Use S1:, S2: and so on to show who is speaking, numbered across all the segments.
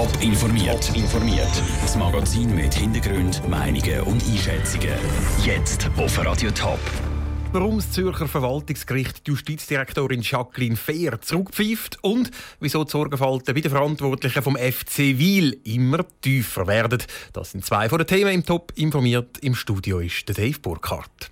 S1: Top informiert. informiert. Das Magazin mit Hintergrund, Meinungen und Einschätzungen. Jetzt auf Radio Top.
S2: Warum das Zürcher Verwaltungsgericht die Justizdirektorin Jacqueline Fehr zurückpfeift und wieso die Sorgenfalten bei den Verantwortlichen vom FC Wiel immer tiefer werden. Das sind zwei von den Themen im Top informiert. Im Studio ist der Dave Burkhardt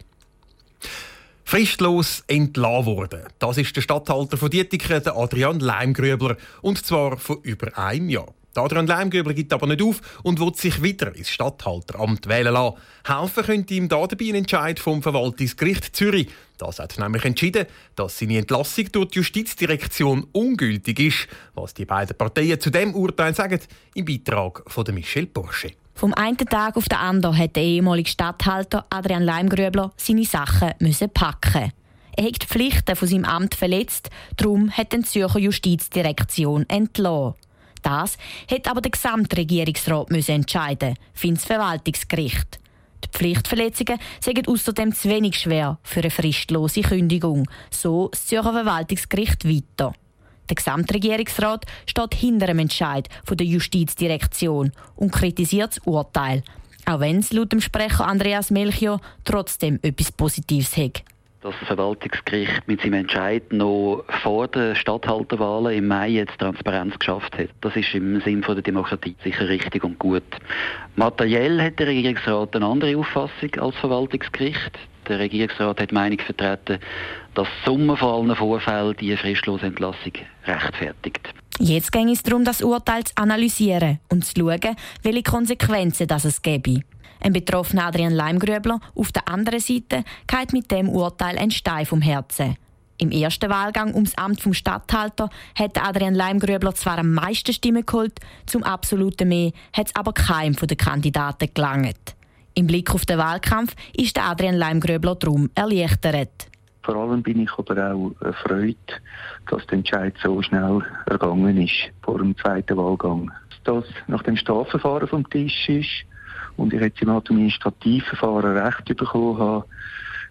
S2: fristlos entlassen worden. Das ist der Statthalter von Dietiken, Adrian Leimgrübler, und zwar vor über einem Jahr. Adrian Leimgrübler gibt aber nicht auf und will sich wieder ins Statthalteramt wählen lassen. Helfen könnte ihm da dabei ein Entscheid vom Verwaltungsgericht Zürich. Das hat nämlich entschieden, dass seine Entlassung durch die Justizdirektion ungültig ist. Was die beiden Parteien zu dem Urteil sagen, im Beitrag von Michel Porsche.
S3: Vom einen Tag auf den anderen hat der ehemalige Stadthalter Adrian Leimgrübler seine Sachen müssen packen. Er hat die Pflichten von seinem Amt verletzt, darum hat die Zürcher Justizdirektion entlassen. Das hat aber der Gesamtregierungsrat müssen entscheiden, findet das Verwaltungsgericht. Die Pflichtverletzungen sind außerdem zu wenig schwer für eine fristlose Kündigung, so das Zürcher Verwaltungsgericht weiter. Der Gesamtregierungsrat steht hinter dem Entscheid der Justizdirektion und kritisiert das Urteil, auch wenn es laut dem Sprecher Andreas Melchior trotzdem etwas Positives hat
S4: dass das Verwaltungsgericht mit seinem Entscheid noch vor den Stadthalterwahlen im Mai jetzt Transparenz geschafft hat. Das ist im Sinn der Demokratie sicher richtig und gut. Materiell hat der Regierungsrat eine andere Auffassung als Verwaltungsgericht. Der Regierungsrat hat die Meinung vertreten, dass die Summe von allen Vorfällen die fristlose Entlassung rechtfertigt.
S3: Jetzt ging es darum, das Urteil zu analysieren und zu schauen, welche Konsequenzen das es gäbe. Ein betroffener Adrian Leimgrübler auf der anderen Seite geht mit dem Urteil ein Stein vom Herzen. Im ersten Wahlgang ums Amt vom Statthalter hat Adrian Leimgrübler zwar am meisten Stimmen geholt, zum absoluten Mehr hat es aber keinem den Kandidaten gelangt. Im Blick auf den Wahlkampf ist Adrian Leimgröbler darum erleichtert.
S5: Vor allem bin ich aber auch erfreut, dass der Entscheid so schnell ergangen ist vor dem zweiten Wahlgang. Dass das nach dem Strafverfahren vom Tisch ist und ich jetzt im Administrativverfahren Recht bekommen habe,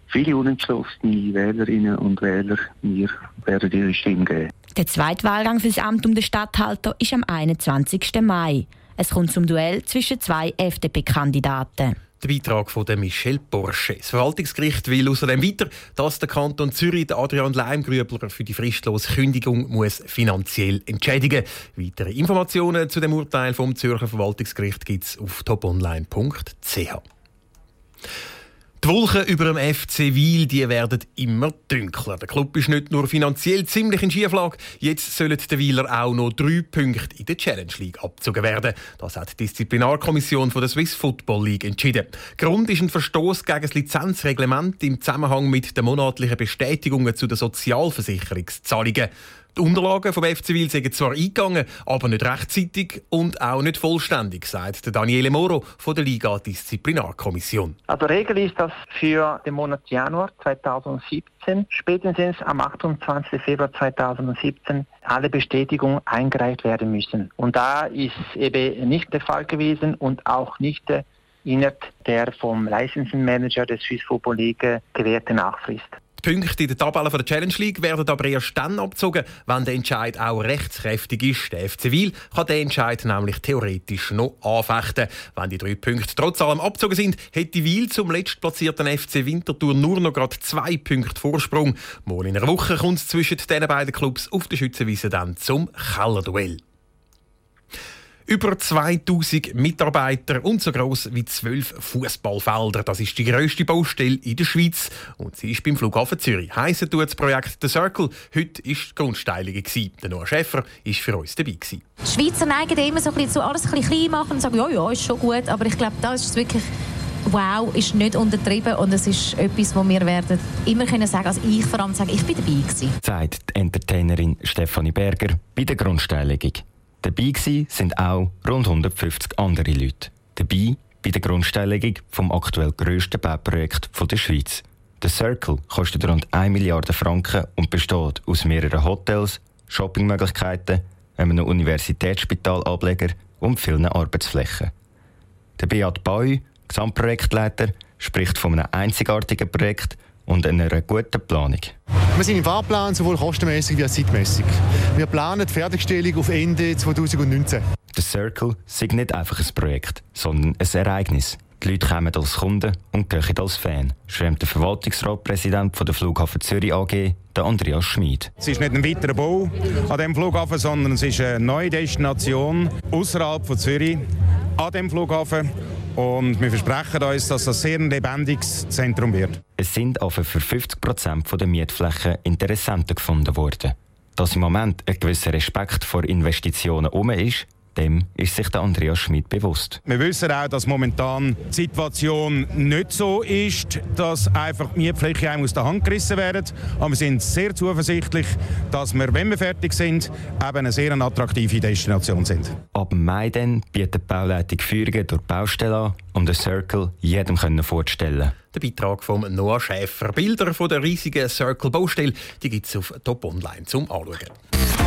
S5: viele unentschlossene Wählerinnen und Wähler mir werden ihre Stimme geben.
S3: Der zweite Wahlgang für das Amt um den Stadthalter ist am 21. Mai. Es kommt zum Duell zwischen zwei FDP-Kandidaten.
S2: Der Beitrag von Michel Porsche. Das Verwaltungsgericht will außerdem weiter, dass der Kanton Zürich Adrian Leimgrübler für die fristlose Kündigung muss finanziell entschädigen muss. Weitere Informationen zu dem Urteil vom Zürcher Verwaltungsgericht gibt es auf toponline.ch. Die Wolken über dem FC Wiel die werden immer dunkler. Der Club ist nicht nur finanziell ziemlich in Schieflage, jetzt sollen die Wieler auch noch drei Punkte in der Challenge League abgezogen werden. Das hat die Disziplinarkommission der Swiss Football League entschieden. Grund ist ein Verstoß gegen das Lizenzreglement im Zusammenhang mit den monatlichen Bestätigungen zu den Sozialversicherungszahlungen. Die Unterlagen vom FC Wil sind zwar eingegangen, aber nicht rechtzeitig und auch nicht vollständig, sagt Daniele Moro von der Liga Disziplinarkommission.
S6: Also Regel ist, dass für den Monat Januar 2017 spätestens am 28. Februar 2017 alle Bestätigungen eingereicht werden müssen. Und da ist eben nicht der Fall gewesen und auch nicht innerhalb der vom Licensing Manager des Swiss Football League gewährte Nachfrist.
S2: Die Punkte in der Tabelle der Challenge League werden aber erst dann abgezogen, wenn der Entscheid auch rechtskräftig ist. Der FC Wil kann den Entscheid nämlich theoretisch noch anfechten. Wenn die drei Punkte trotz allem abgezogen sind, hätte Wil zum letztplatzierten FC Winterthur nur noch gerade zwei Punkte Vorsprung. Mal in einer Woche kommt es zwischen diesen beiden Clubs auf der Schützenwiese dann zum Kellerduell. Über 2000 Mitarbeiter und so groß wie zwölf Fußballfelder. Das ist die grösste Baustelle in der Schweiz. Und sie ist beim Flughafen Zürich. Heissen tut das Projekt The Circle. Heute war die Grundsteilung. Der Noah Schäfer war für uns dabei.
S7: Die Schweizer neigen immer so ein bisschen zu alles ein bisschen klein machen und sagen, ja, ja, ist schon gut. Aber ich glaube, da ist es wirklich wow, ist nicht untertrieben und es ist etwas, wo wir werden immer können sagen, also ich vor allem sagen, ich bin dabei gewesen.
S8: Sagt die Entertainerin Stefanie Berger bei der Grundsteinlegung. Dabei sind auch rund 150 andere Leute. Dabei bei der Grundsteinlegung vom aktuell grössten Bauprojekt der Schweiz. Der Circle kostet rund 1 Milliarde Franken und besteht aus mehreren Hotels, Shoppingmöglichkeiten, einem Universitätsspitalableger und vielen Arbeitsflächen. Der Beat Bau, Gesamtprojektleiter, spricht von einem einzigartigen Projekt, und einer guten Planung.
S9: Wir sind im Fahrplan sowohl kostenmäßig wie auch zeitmäßig. Wir planen die Fertigstellung auf Ende 2019.
S8: Der Circle sei nicht einfach ein Projekt, sondern ein Ereignis. Die Leute kommen als Kunden und gehen als Fan, schwärmt der Verwaltungsratpräsident der Flughafen Zürich AG, der Andreas Schmid.
S9: Es ist nicht ein weiterer Bau an diesem Flughafen, sondern es ist eine neue Destination außerhalb von Zürich an diesem Flughafen. Und wir versprechen uns, dass das sehr ein lebendiges Zentrum wird.
S8: Es sind aber für 50 Prozent der Mietflächen Interessenten gefunden worden. Dass im Moment ein gewisser Respekt vor Investitionen um ist, dem ist sich der Andreas Schmidt bewusst.
S9: Wir wissen auch, dass momentan die Situation nicht so ist, dass einfach die Mietfläche einem aus der Hand gerissen werden. Aber wir sind sehr zuversichtlich, dass wir, wenn wir fertig sind, eben eine sehr attraktive Destination sind.
S8: Ab Mai dann bietet die Bauleitung Führungen durch die Baustelle an, um den Circle jedem vorzustellen
S2: Der Beitrag von Noah Schäfer. Bilder von der riesigen Circle-Baustelle gibt es auf Top Online zum Anschauen.